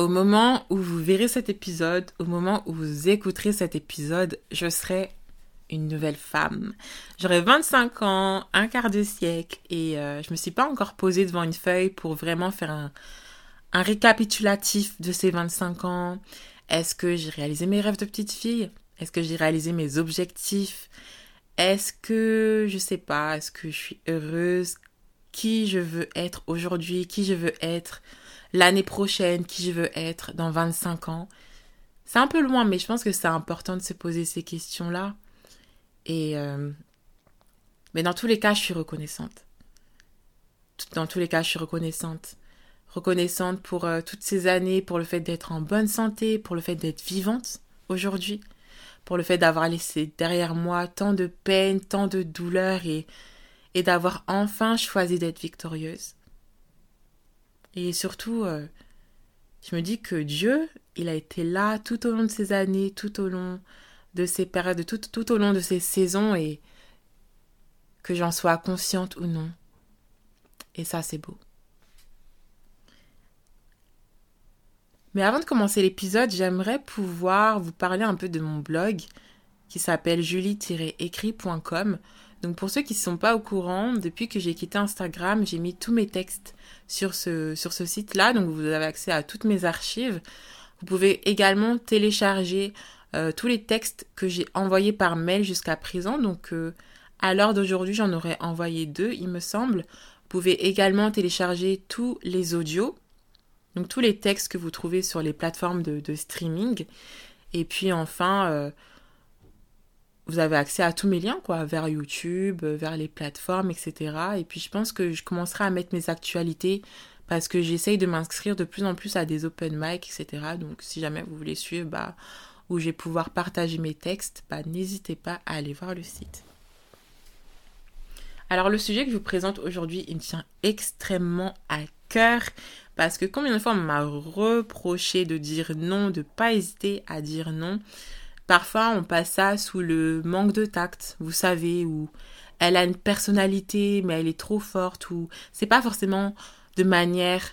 Au moment où vous verrez cet épisode, au moment où vous écouterez cet épisode, je serai une nouvelle femme. J'aurai 25 ans, un quart de siècle, et euh, je me suis pas encore posée devant une feuille pour vraiment faire un, un récapitulatif de ces 25 ans. Est-ce que j'ai réalisé mes rêves de petite fille? Est-ce que j'ai réalisé mes objectifs? Est-ce que, je sais pas, est-ce que je suis heureuse? Qui je veux être aujourd'hui? Qui je veux être? L'année prochaine Qui je veux être dans 25 ans C'est un peu loin, mais je pense que c'est important de se poser ces questions-là. Et euh, mais dans tous les cas, je suis reconnaissante. Dans tous les cas, je suis reconnaissante. Reconnaissante pour euh, toutes ces années, pour le fait d'être en bonne santé, pour le fait d'être vivante aujourd'hui, pour le fait d'avoir laissé derrière moi tant de peine, tant de douleur et, et d'avoir enfin choisi d'être victorieuse. Et surtout, euh, je me dis que Dieu, il a été là tout au long de ces années, tout au long de ces périodes, tout, tout au long de ces saisons et que j'en sois consciente ou non. Et ça, c'est beau. Mais avant de commencer l'épisode, j'aimerais pouvoir vous parler un peu de mon blog qui s'appelle julie-écrit.com. Donc pour ceux qui ne sont pas au courant, depuis que j'ai quitté Instagram, j'ai mis tous mes textes sur ce, site-là. Donc vous avez accès à toutes mes archives. Vous pouvez également télécharger euh, tous les textes que j'ai envoyés par mail jusqu'à présent. Donc euh, à l'heure d'aujourd'hui, j'en aurais envoyé deux, il me semble. Vous pouvez également télécharger tous les audios, donc tous les textes que vous trouvez sur les plateformes de, streaming. Et puis enfin, euh, vous avez accès à tous mes liens, quoi, vers YouTube, vers les plateformes, etc. Et puis je pense que je commencerai à mettre mes actualités parce que j'essaye de m'inscrire de plus en plus à des open mic, etc. Donc si jamais vous voulez suivre, bah, où je vais pouvoir partager mes textes, bah, n'hésitez pas à aller voir le site. Alors le sujet que je vous présente aujourd'hui, il me tient extrêmement à cœur parce que combien de fois on m'a reproché de dire non, de pas hésiter à dire non. Parfois on passe ça sous le manque de tact, vous savez, ou elle a une personnalité mais elle est trop forte ou c'est pas forcément de manière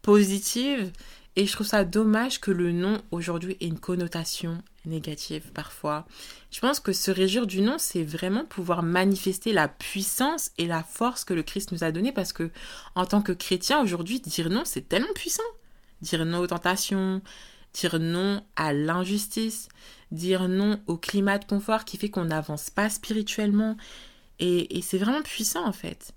positive et je trouve ça dommage que le nom aujourd'hui ait une connotation négative parfois. Je pense que se réjouir du nom, c'est vraiment pouvoir manifester la puissance et la force que le Christ nous a donnée parce que en tant que chrétien aujourd'hui, dire non, c'est tellement puissant. Dire non aux tentations, dire non à l'injustice, dire non au climat de confort qui fait qu'on n'avance pas spirituellement. Et, c'est vraiment puissant en fait.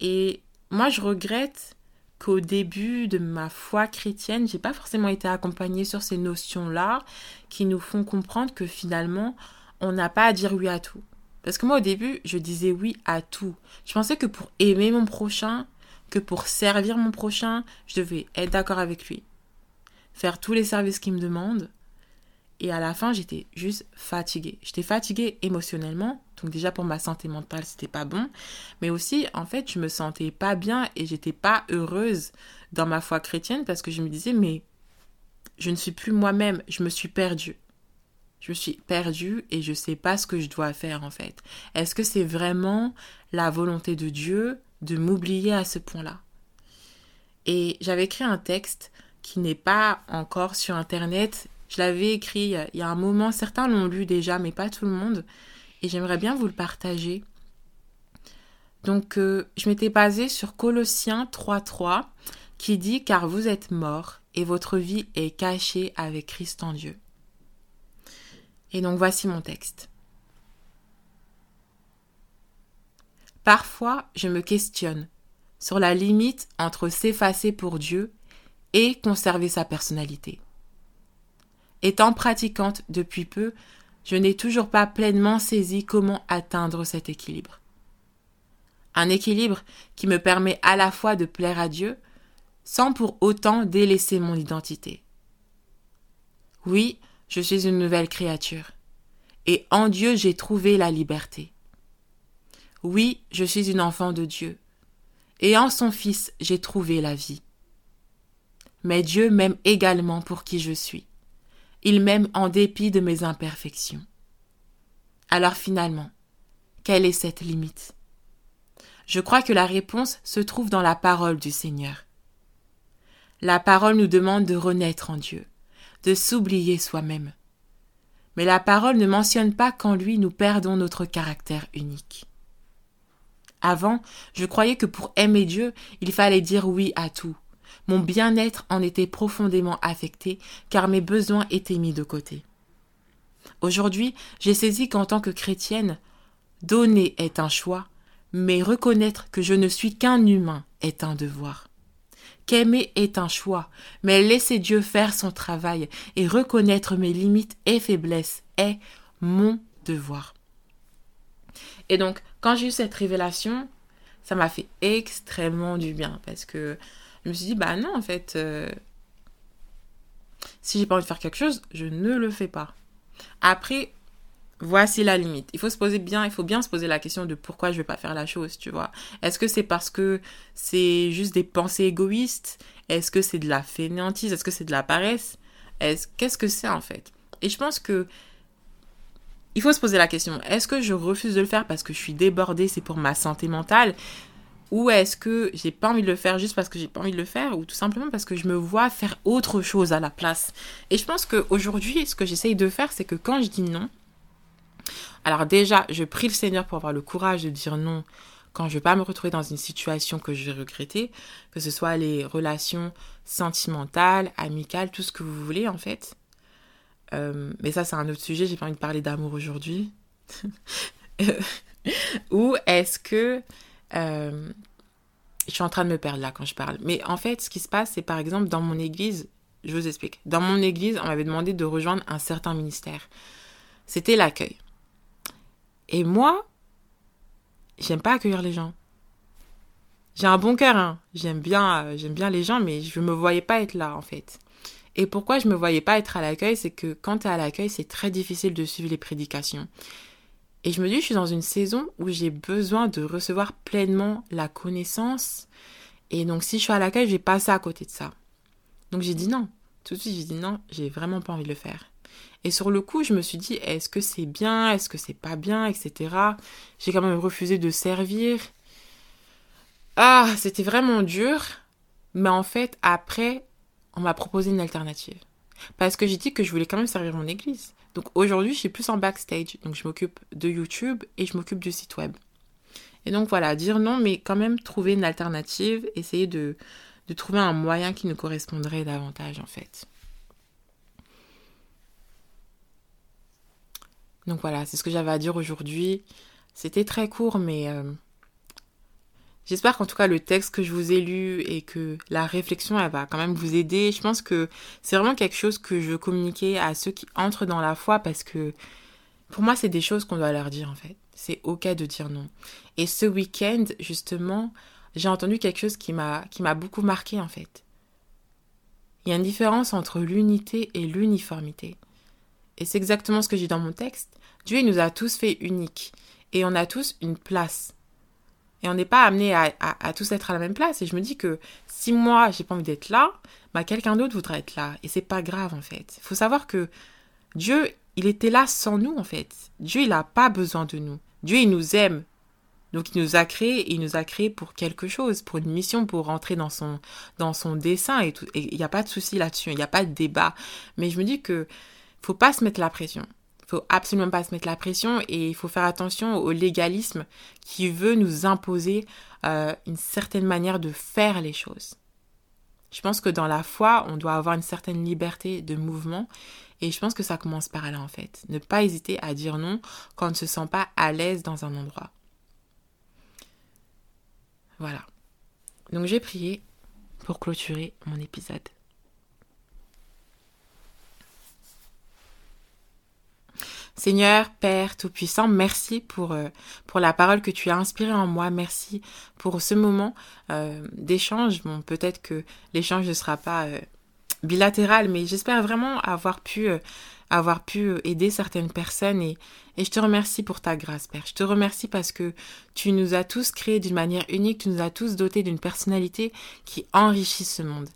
Et moi, je regrette qu'au début de ma foi chrétienne, j'ai pas forcément été accompagnée sur ces notions-là qui nous font comprendre que finalement, on n'a pas à dire oui à tout. Parce que moi, au début, je disais oui à tout. Je pensais que pour aimer mon prochain, que pour servir mon prochain, je devais être d'accord avec lui. Faire tous les services qu'il me demande, et à la fin, j'étais juste fatiguée. J'étais fatiguée émotionnellement. Donc déjà pour ma santé mentale, c'était pas bon. Mais aussi, en fait, je me sentais pas bien et j'étais pas heureuse dans ma foi chrétienne parce que je me disais, mais je ne suis plus moi-même. Je me suis perdue. Je me suis perdue et je sais pas ce que je dois faire en fait. Est-ce que c'est vraiment la volonté de Dieu de m'oublier à ce point-là? Et j'avais écrit un texte qui n'est pas encore sur internet je l'avais écrit il y a un moment, certains l'ont lu déjà, mais pas tout le monde, et j'aimerais bien vous le partager. Donc, euh, je m'étais basée sur Colossiens 3.3, qui dit Car vous êtes morts, et votre vie est cachée avec Christ en Dieu. Et donc voici mon texte. Parfois, je me questionne sur la limite entre s'effacer pour Dieu et conserver sa personnalité. Étant pratiquante depuis peu, je n'ai toujours pas pleinement saisi comment atteindre cet équilibre. Un équilibre qui me permet à la fois de plaire à Dieu, sans pour autant délaisser mon identité. Oui, je suis une nouvelle créature, et en Dieu j'ai trouvé la liberté. Oui, je suis une enfant de Dieu, et en son Fils j'ai trouvé la vie. Mais Dieu m'aime également pour qui je suis. Il m'aime en dépit de mes imperfections. Alors finalement, quelle est cette limite? Je crois que la réponse se trouve dans la parole du Seigneur. La parole nous demande de renaître en Dieu, de s'oublier soi-même. Mais la parole ne mentionne pas qu'en lui nous perdons notre caractère unique. Avant, je croyais que pour aimer Dieu, il fallait dire oui à tout. Mon bien-être en était profondément affecté, car mes besoins étaient mis de côté. Aujourd'hui, j'ai saisi qu'en tant que chrétienne, donner est un choix, mais reconnaître que je ne suis qu'un humain est un devoir. Qu'aimer est un choix, mais laisser Dieu faire son travail et reconnaître mes limites et faiblesses est mon devoir. Et donc, quand j'ai eu cette révélation, ça m'a fait extrêmement du bien parce que je me suis dit, bah non, en fait, euh, si j'ai pas envie de faire quelque chose, je ne le fais pas. Après, voici la limite. Il faut se poser bien, il faut bien se poser la question de pourquoi je vais pas faire la chose, tu vois. Est-ce que c'est parce que c'est juste des pensées égoïstes? Est-ce que c'est de la fainéantise? Est-ce que c'est de la paresse? Est-ce qu'est-ce que c'est en fait? Et je pense que il faut se poser la question est-ce que je refuse de le faire parce que je suis débordée, c'est pour ma santé mentale? Ou est-ce que j'ai pas envie de le faire juste parce que j'ai pas envie de le faire ou tout simplement parce que je me vois faire autre chose à la place. Et je pense qu'aujourd'hui, ce que j'essaye de faire, c'est que quand je dis non, alors déjà, je prie le Seigneur pour avoir le courage de dire non quand je ne vais pas me retrouver dans une situation que je vais regretter, que ce soit les relations sentimentales, amicales, tout ce que vous voulez en fait. Euh, mais ça, c'est un autre sujet, j'ai pas envie de parler d'amour aujourd'hui. Ou est-ce que... Euh, je suis en train de me perdre là quand je parle. Mais en fait, ce qui se passe, c'est par exemple dans mon église, je vous explique. Dans mon église, on m'avait demandé de rejoindre un certain ministère. C'était l'accueil. Et moi, j'aime pas accueillir les gens. J'ai un bon cœur, hein. J'aime bien, euh, j'aime bien les gens, mais je me voyais pas être là, en fait. Et pourquoi je me voyais pas être à l'accueil, c'est que quand tu es à l'accueil, c'est très difficile de suivre les prédications. Et je me dis, je suis dans une saison où j'ai besoin de recevoir pleinement la connaissance. Et donc, si je suis à l'accueil, je vais passer à côté de ça. Donc, j'ai dit non. Tout de suite, j'ai dit non, j'ai vraiment pas envie de le faire. Et sur le coup, je me suis dit, est-ce que c'est bien, est-ce que c'est pas bien, etc. J'ai quand même refusé de servir. Ah, c'était vraiment dur. Mais en fait, après, on m'a proposé une alternative. Parce que j'ai dit que je voulais quand même servir mon église. Donc aujourd'hui, je suis plus en backstage. Donc je m'occupe de YouTube et je m'occupe du site web. Et donc voilà, dire non, mais quand même trouver une alternative, essayer de, de trouver un moyen qui nous correspondrait davantage en fait. Donc voilà, c'est ce que j'avais à dire aujourd'hui. C'était très court, mais euh, j'espère qu'en tout cas le texte que je vous ai lu et que la réflexion, elle va quand même vous aider. Je pense que c'est vraiment quelque chose que je veux communiquer à ceux qui entrent dans la foi parce que pour moi, c'est des choses qu'on doit leur dire en fait. C'est ok de dire non. Et ce week-end, justement, j'ai entendu quelque chose qui m'a beaucoup marqué en fait. Il y a une différence entre l'unité et l'uniformité. Et c'est exactement ce que j'ai dans mon texte. Dieu nous a tous fait uniques et on a tous une place. Et on n'est pas amené à, tous être à la même place. Et je me dis que si moi, j'ai pas envie d'être là, bah, quelqu'un d'autre voudra être là. Et c'est pas grave, en fait. Il faut savoir que Dieu, il était là sans nous, en fait. Dieu, il n'a pas besoin de nous. Dieu, il nous aime. Donc, il nous a créés, et il nous a créés pour quelque chose, pour une mission, pour rentrer dans son, dans son dessin et il n'y a pas de souci là-dessus, il n'y a pas de débat. Mais je me dis que faut pas se mettre la pression. Faut absolument pas se mettre la pression et il faut faire attention au légalisme qui veut nous imposer euh, une certaine manière de faire les choses. Je pense que dans la foi, on doit avoir une certaine liberté de mouvement et je pense que ça commence par là en fait. Ne pas hésiter à dire non quand on ne se sent pas à l'aise dans un endroit. Voilà. Donc j'ai prié pour clôturer mon épisode. Seigneur, Père Tout-Puissant, merci pour, euh, pour la parole que tu as inspirée en moi. Merci pour ce moment euh, d'échange. Bon, peut-être que l'échange ne sera pas euh, bilatéral, mais j'espère vraiment avoir pu, avoir pu aider certaines personnes et, Et je te remercie pour ta grâce, Père. Je te remercie parce que tu nous as tous créés d'une manière unique, tu nous as tous dotés d'une personnalité qui enrichit ce monde.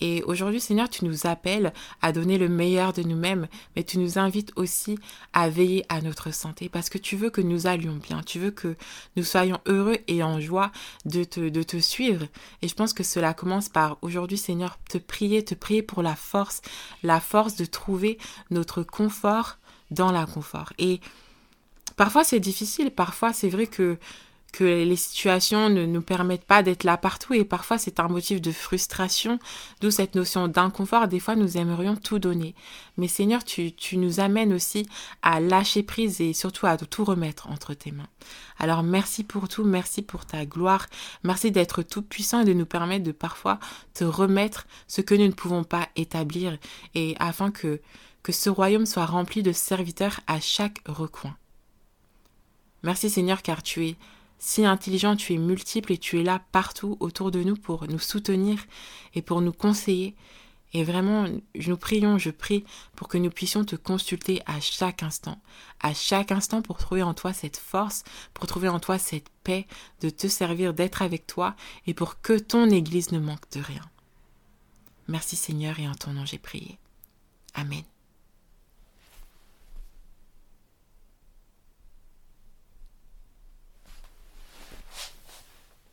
Et aujourd'hui, Seigneur, tu nous appelles à donner le meilleur de nous-mêmes, mais tu nous invites aussi à veiller à notre santé parce que tu veux que nous allions bien, tu veux que nous soyons heureux et en joie de te, de te suivre. Et je pense que cela commence par aujourd'hui, Seigneur, te prier, te prier pour la force, la force de trouver notre confort dans l'inconfort. Et parfois c'est difficile, parfois c'est vrai que que les situations ne nous permettent pas d'être là partout et parfois c'est un motif de frustration, d'où cette notion d'inconfort. Des fois nous aimerions tout donner. Mais Seigneur, tu, tu nous amènes aussi à lâcher prise et surtout à tout remettre entre tes mains. Alors merci pour tout, merci pour ta gloire, merci d'être tout puissant et de nous permettre de parfois te remettre ce que nous ne pouvons pas établir et afin que, que ce royaume soit rempli de serviteurs à chaque recoin. Merci Seigneur car tu es si intelligent, tu es multiple et tu es là partout autour de nous pour nous soutenir et pour nous conseiller. Et vraiment, nous prions, je prie pour que nous puissions te consulter à chaque instant, à chaque instant pour trouver en toi cette force, pour trouver en toi cette paix, de te servir, d'être avec toi et pour que ton Église ne manque de rien. Merci Seigneur et en ton nom j'ai prié. Amen.